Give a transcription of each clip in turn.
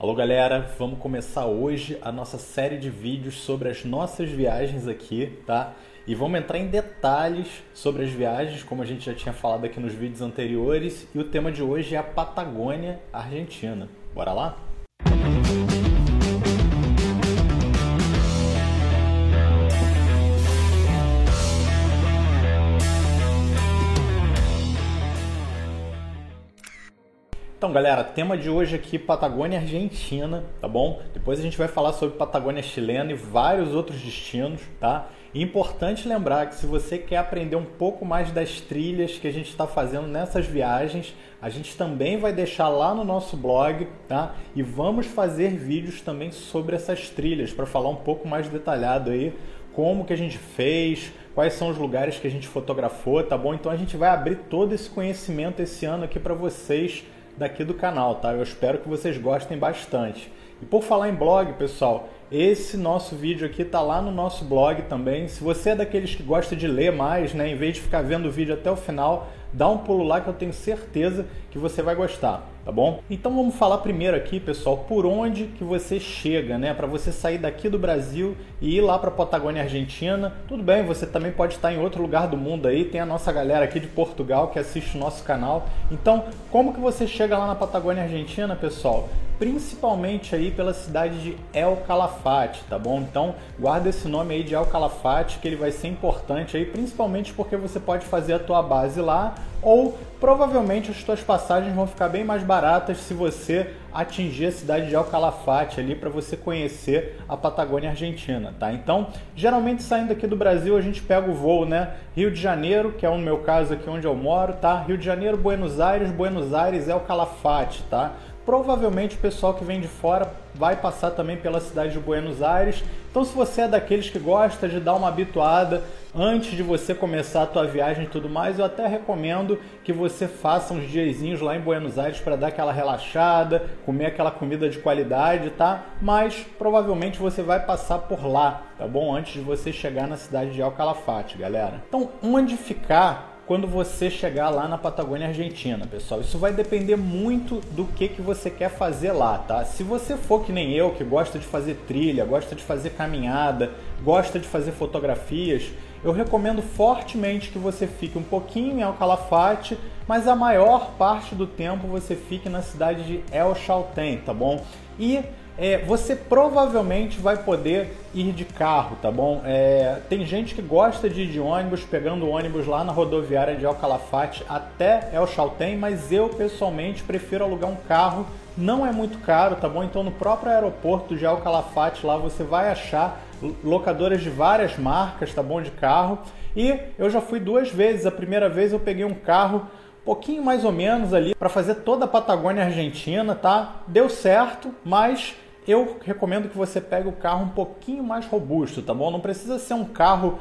Alô galera, vamos começar hoje a nossa série de vídeos sobre as nossas viagens aqui, tá? E vamos entrar em detalhes sobre as viagens, como a gente já tinha falado aqui nos vídeos anteriores, e o tema de hoje é a Patagônia Argentina. Bora lá? Então, galera, tema de hoje aqui Patagônia Argentina, tá bom? Depois a gente vai falar sobre Patagônia chilena e vários outros destinos, tá? E importante lembrar que se você quer aprender um pouco mais das trilhas que a gente está fazendo nessas viagens, a gente também vai deixar lá no nosso blog, tá? E vamos fazer vídeos também sobre essas trilhas para falar um pouco mais detalhado aí como que a gente fez, quais são os lugares que a gente fotografou, tá bom? Então a gente vai abrir todo esse conhecimento esse ano aqui para vocês daqui do canal, tá? Eu espero que vocês gostem bastante. E por falar em blog, pessoal, esse nosso vídeo aqui tá lá no nosso blog também. Se você é daqueles que gosta de ler mais, né, em vez de ficar vendo o vídeo até o final, dá um pulo lá que eu tenho certeza que você vai gostar, tá bom? Então vamos falar primeiro aqui, pessoal, por onde que você chega, né? Para você sair daqui do Brasil e ir lá para Patagônia Argentina. Tudo bem, você também pode estar em outro lugar do mundo aí. Tem a nossa galera aqui de Portugal que assiste o nosso canal. Então, como que você chega lá na Patagônia Argentina, pessoal? principalmente aí pela cidade de El Calafate, tá bom? Então guarda esse nome aí de El Calafate que ele vai ser importante aí, principalmente porque você pode fazer a tua base lá ou provavelmente as suas passagens vão ficar bem mais baratas se você atingir a cidade de El Calafate ali para você conhecer a Patagônia Argentina, tá? Então, geralmente saindo aqui do Brasil a gente pega o voo, né? Rio de Janeiro, que é o meu caso aqui onde eu moro, tá? Rio de Janeiro, Buenos Aires, Buenos Aires, El Calafate, tá? Provavelmente o pessoal que vem de fora vai passar também pela cidade de Buenos Aires. Então, se você é daqueles que gosta de dar uma habituada antes de você começar a tua viagem e tudo mais, eu até recomendo que você faça uns diazinhos lá em Buenos Aires para dar aquela relaxada, comer aquela comida de qualidade, tá? Mas provavelmente você vai passar por lá, tá bom? Antes de você chegar na cidade de El Calafate, galera. Então, onde ficar quando você chegar lá na Patagônia Argentina, pessoal. Isso vai depender muito do que, que você quer fazer lá, tá? Se você for que nem eu, que gosta de fazer trilha, gosta de fazer caminhada, gosta de fazer fotografias, eu recomendo fortemente que você fique um pouquinho em El Calafate, mas a maior parte do tempo você fique na cidade de El Chaltén, tá bom? E é, você provavelmente vai poder ir de carro, tá bom? É, tem gente que gosta de ir de ônibus, pegando ônibus lá na rodoviária de El Calafate até El Chaltén, mas eu pessoalmente prefiro alugar um carro. Não é muito caro, tá bom? Então no próprio aeroporto de El Calafate lá você vai achar locadoras de várias marcas, tá bom? De carro. E eu já fui duas vezes. A primeira vez eu peguei um carro pouquinho mais ou menos ali para fazer toda a Patagônia Argentina, tá? Deu certo, mas eu recomendo que você pegue o carro um pouquinho mais robusto, tá bom? Não precisa ser um carro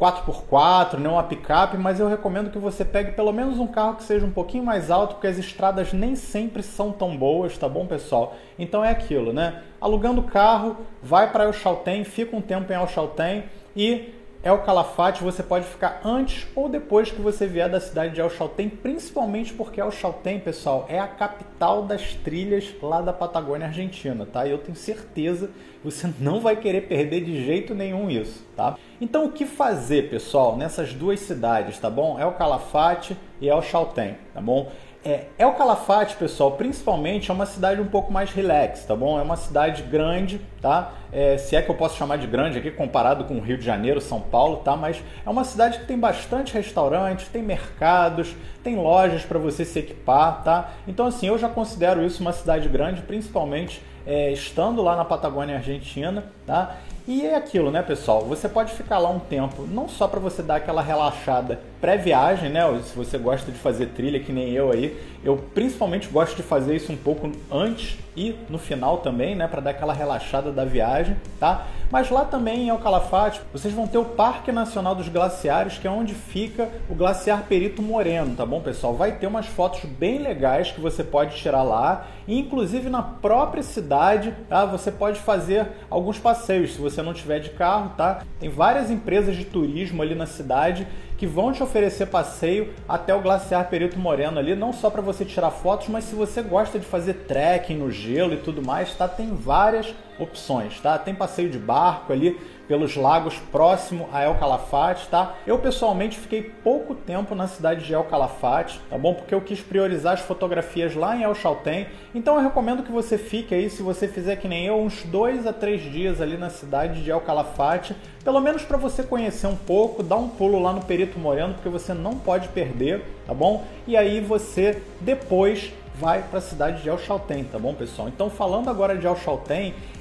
4x4, nem uma picape, mas eu recomendo que você pegue pelo menos um carro que seja um pouquinho mais alto, porque as estradas nem sempre são tão boas, tá bom, pessoal? Então é aquilo, né? Alugando o carro, vai para El Chaltén, fica um tempo em El Chaltén e El Calafate você pode ficar antes ou depois que você vier da cidade de El Chaltén, principalmente porque El Chaltén, pessoal, é a capital das trilhas lá da Patagônia Argentina, tá? E eu tenho certeza que você não vai querer perder de jeito nenhum isso, tá? Então o que fazer, pessoal, nessas duas cidades, tá bom? El Calafate e El Chaltén, tá bom? É, El Calafate, pessoal, principalmente é uma cidade um pouco mais relax, tá bom? É uma cidade grande, tá? É, se é que eu posso chamar de grande aqui comparado com o Rio de Janeiro, São Paulo, tá? Mas é uma cidade que tem bastante restaurantes, tem mercados, tem lojas para você se equipar, tá? Então assim, eu já considero isso uma cidade grande, principalmente é, estando lá na Patagônia Argentina, tá? E é aquilo, né, pessoal? Você pode ficar lá um tempo, não só para você dar aquela relaxada pré-viagem, né? Se você gosta de fazer trilha, que nem eu aí, eu principalmente gosto de fazer isso um pouco antes e no final também, né, para dar aquela relaxada da viagem, tá? Mas lá também em El Calafate, vocês vão ter o Parque Nacional dos Glaciares, que é onde fica o glaciar Perito Moreno, tá bom, pessoal? Vai ter umas fotos bem legais que você pode tirar lá, e inclusive na própria cidade, tá? Você pode fazer alguns passeios se você não tiver de carro, tá? Tem várias empresas de turismo ali na cidade que vão te oferecer passeio até o glaciar Perito Moreno ali, não só para você tirar fotos, mas se você gosta de fazer trekking no gelo e tudo mais, tá? Tem várias opções, tá? Tem passeio de barco ali pelos lagos próximo a El Calafate, tá? Eu pessoalmente fiquei pouco tempo na cidade de El Calafate, tá bom? Porque eu quis priorizar as fotografias lá em El Chaltén. Então eu recomendo que você fique aí, se você fizer que nem eu, uns dois a três dias ali na cidade de El Calafate, pelo menos para você conhecer um pouco, dar um pulo lá no Perito Moreno, porque você não pode perder, tá bom? E aí você depois vai para a cidade de El tá bom, pessoal? Então, falando agora de El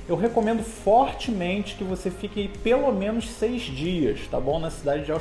eu recomendo fortemente que você fique pelo menos seis dias, tá bom? Na cidade de El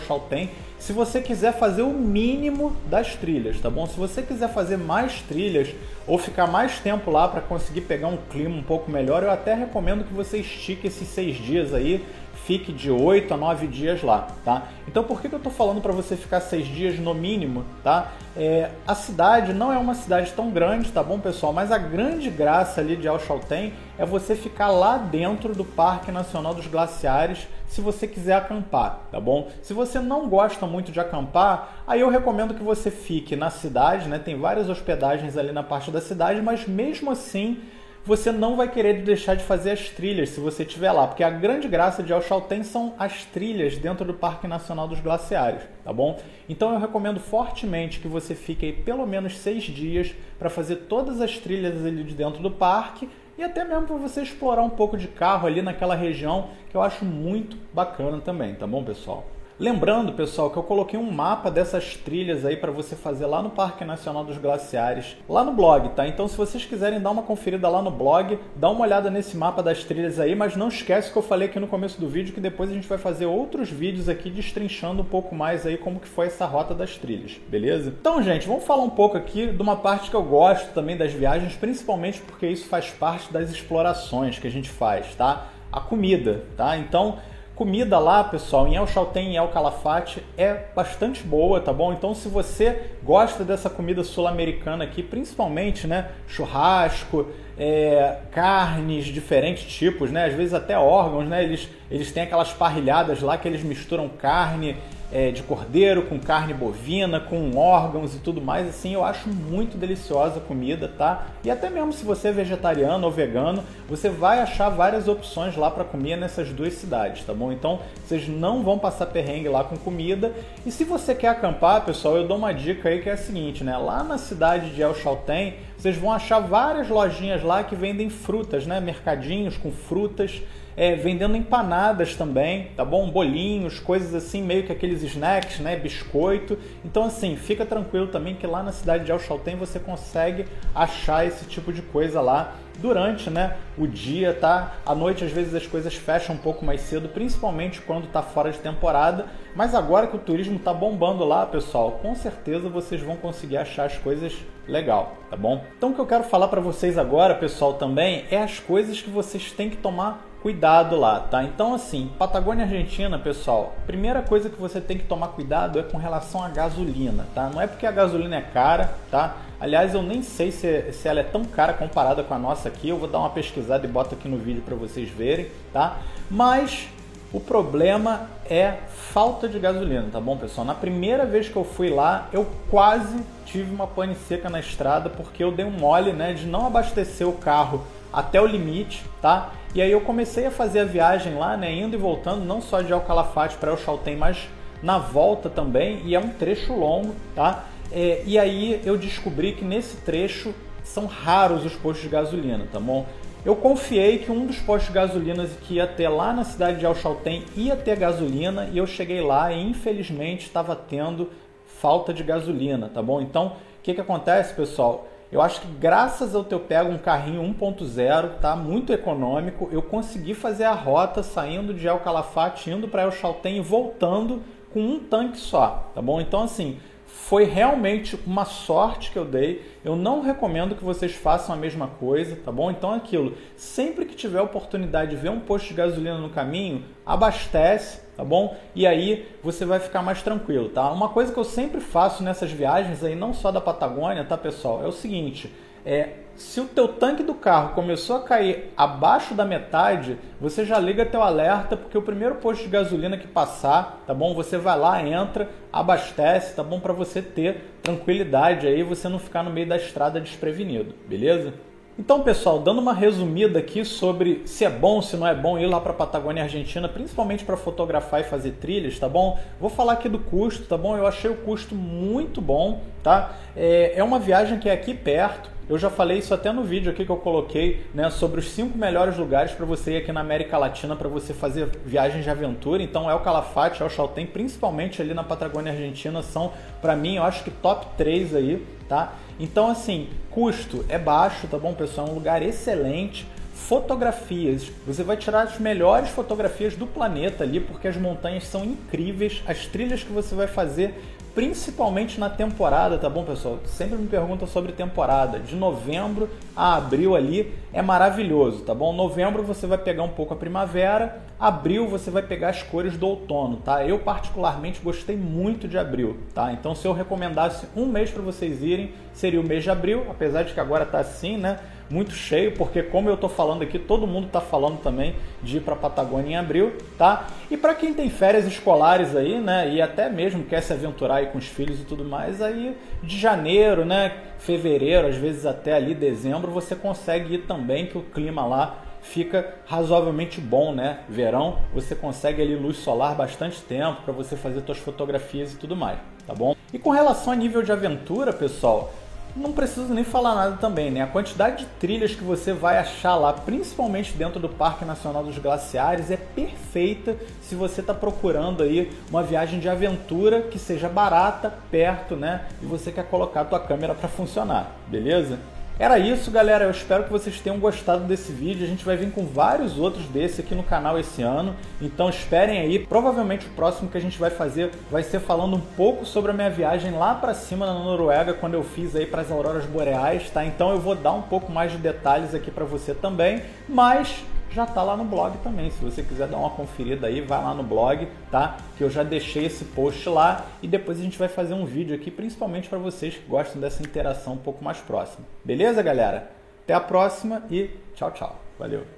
se você quiser fazer o mínimo das trilhas, tá bom? Se você quiser fazer mais trilhas ou ficar mais tempo lá para conseguir pegar um clima um pouco melhor, eu até recomendo que você estique esses seis dias aí fique de 8 a 9 dias lá, tá? Então por que, que eu estou falando para você ficar 6 dias no mínimo, tá? É, a cidade não é uma cidade tão grande, tá bom pessoal? Mas a grande graça ali de El Chaltén é você ficar lá dentro do Parque Nacional dos Glaciares se você quiser acampar, tá bom? Se você não gosta muito de acampar, aí eu recomendo que você fique na cidade, né? Tem várias hospedagens ali na parte da cidade, mas mesmo assim você não vai querer deixar de fazer as trilhas se você estiver lá, porque a grande graça de El são as trilhas dentro do Parque Nacional dos Glaciares, tá bom? Então eu recomendo fortemente que você fique aí pelo menos seis dias para fazer todas as trilhas ali de dentro do parque e até mesmo para você explorar um pouco de carro ali naquela região que eu acho muito bacana também, tá bom, pessoal? Lembrando, pessoal, que eu coloquei um mapa dessas trilhas aí para você fazer lá no Parque Nacional dos Glaciares, lá no blog, tá? Então, se vocês quiserem dar uma conferida lá no blog, dá uma olhada nesse mapa das trilhas aí, mas não esquece que eu falei aqui no começo do vídeo que depois a gente vai fazer outros vídeos aqui destrinchando um pouco mais aí como que foi essa rota das trilhas, beleza? Então, gente, vamos falar um pouco aqui de uma parte que eu gosto também das viagens, principalmente porque isso faz parte das explorações que a gente faz, tá? A comida, tá? Então, Comida lá, pessoal, em El Chaltén e El Calafate é bastante boa, tá bom? Então, se você gosta dessa comida sul-americana aqui, principalmente, né, churrasco, é, carnes, diferentes tipos, né, às vezes até órgãos, né, eles, eles têm aquelas parrilhadas lá que eles misturam carne é, de cordeiro, com carne bovina, com órgãos e tudo mais, assim, eu acho muito deliciosa a comida, tá? E até mesmo se você é vegetariano ou vegano, você vai achar várias opções lá para comer nessas duas cidades, tá bom? Então, vocês não vão passar perrengue lá com comida. E se você quer acampar, pessoal, eu dou uma dica aí que é a seguinte, né? Lá na cidade de El Chaltén, vocês vão achar várias lojinhas lá que vendem frutas, né? Mercadinhos com frutas é, vendendo empanadas também, tá bom? Bolinhos, coisas assim, meio que aqueles snacks, né? Biscoito. Então, assim, fica tranquilo também que lá na cidade de El Chaltén você consegue achar esse tipo de coisa lá durante né, o dia, tá? À noite, às vezes, as coisas fecham um pouco mais cedo, principalmente quando está fora de temporada. Mas agora que o turismo está bombando lá, pessoal, com certeza vocês vão conseguir achar as coisas legal, tá bom? Então, o que eu quero falar para vocês agora, pessoal, também é as coisas que vocês têm que tomar cuidado lá, tá? Então, assim, Patagônia Argentina, pessoal, primeira coisa que você tem que tomar cuidado é com relação à gasolina, tá? Não é porque a gasolina é cara, tá? Aliás, eu nem sei se, se ela é tão cara comparada com a nossa aqui. Eu vou dar uma pesquisada e boto aqui no vídeo para vocês verem, tá? Mas o problema é falta de gasolina, tá bom, pessoal? Na primeira vez que eu fui lá, eu quase tive uma pane seca na estrada porque eu dei um mole, né, de não abastecer o carro até o limite, tá? E aí eu comecei a fazer a viagem lá, né, indo e voltando, não só de Alcalafate para El Chaltén, mas na volta também, e é um trecho longo, tá? É, e aí eu descobri que nesse trecho são raros os postos de gasolina, tá bom? Eu confiei que um dos postos de gasolina que ia ter lá na cidade de El Chaltén ia ter gasolina e eu cheguei lá e infelizmente estava tendo falta de gasolina, tá bom? Então, o que, que acontece, pessoal? Eu acho que graças ao teu pego um carrinho 1.0, tá muito econômico, eu consegui fazer a rota saindo de El Calafate, indo para El Chaltén e voltando com um tanque só, tá bom? Então assim, foi realmente uma sorte que eu dei. Eu não recomendo que vocês façam a mesma coisa, tá bom? Então aquilo, sempre que tiver oportunidade de ver um posto de gasolina no caminho, abastece, tá bom? E aí você vai ficar mais tranquilo, tá? Uma coisa que eu sempre faço nessas viagens aí, não só da Patagônia, tá, pessoal? É o seguinte, é se o teu tanque do carro começou a cair abaixo da metade, você já liga teu alerta, porque o primeiro posto de gasolina que passar, tá bom? Você vai lá, entra, abastece, tá bom? Para você ter tranquilidade aí, você não ficar no meio da estrada desprevenido, beleza? Então, pessoal, dando uma resumida aqui sobre se é bom, se não é bom ir lá para a Patagônia Argentina, principalmente para fotografar e fazer trilhas, tá bom? Vou falar aqui do custo, tá bom? Eu achei o custo muito bom, tá? É, é uma viagem que é aqui perto. Eu já falei isso até no vídeo aqui que eu coloquei, né, sobre os cinco melhores lugares para você ir aqui na América Latina para você fazer viagens de aventura. Então, El Calafate, El Chaltén, principalmente ali na Patagônia Argentina, são para mim, eu acho que top 3 aí, tá? Então, assim, custo é baixo, tá bom, pessoal? É um lugar excelente. Fotografias, você vai tirar as melhores fotografias do planeta ali, porque as montanhas são incríveis, as trilhas que você vai fazer principalmente na temporada, tá bom, pessoal? Sempre me perguntam sobre temporada. De novembro a abril ali é maravilhoso, tá bom? Novembro você vai pegar um pouco a primavera, abril você vai pegar as cores do outono, tá? Eu particularmente gostei muito de abril, tá? Então se eu recomendasse um mês para vocês irem, seria o mês de abril, apesar de que agora tá assim, né? muito cheio, porque como eu estou falando aqui, todo mundo está falando também de ir para Patagônia em abril, tá? E para quem tem férias escolares aí, né, e até mesmo quer se aventurar aí com os filhos e tudo mais, aí de janeiro, né, fevereiro, às vezes até ali dezembro, você consegue ir também, que o clima lá fica razoavelmente bom, né? Verão, você consegue ali luz solar bastante tempo para você fazer suas fotografias e tudo mais, tá bom? E com relação a nível de aventura, pessoal, não preciso nem falar nada também, né? A quantidade de trilhas que você vai achar lá, principalmente dentro do Parque Nacional dos Glaciares, é perfeita se você está procurando aí uma viagem de aventura que seja barata, perto, né? E você quer colocar a tua câmera para funcionar, beleza? Era isso, galera. Eu espero que vocês tenham gostado desse vídeo. A gente vai vir com vários outros desse aqui no canal esse ano. Então esperem aí. Provavelmente o próximo que a gente vai fazer vai ser falando um pouco sobre a minha viagem lá para cima na Noruega, quando eu fiz aí para as auroras boreais, tá? Então eu vou dar um pouco mais de detalhes aqui para você também, mas já está lá no blog também. Se você quiser dar uma conferida aí, vai lá no blog, tá? Que eu já deixei esse post lá e depois a gente vai fazer um vídeo aqui, principalmente para vocês que gostam dessa interação um pouco mais próxima. Beleza, galera? Até a próxima e tchau, tchau. Valeu!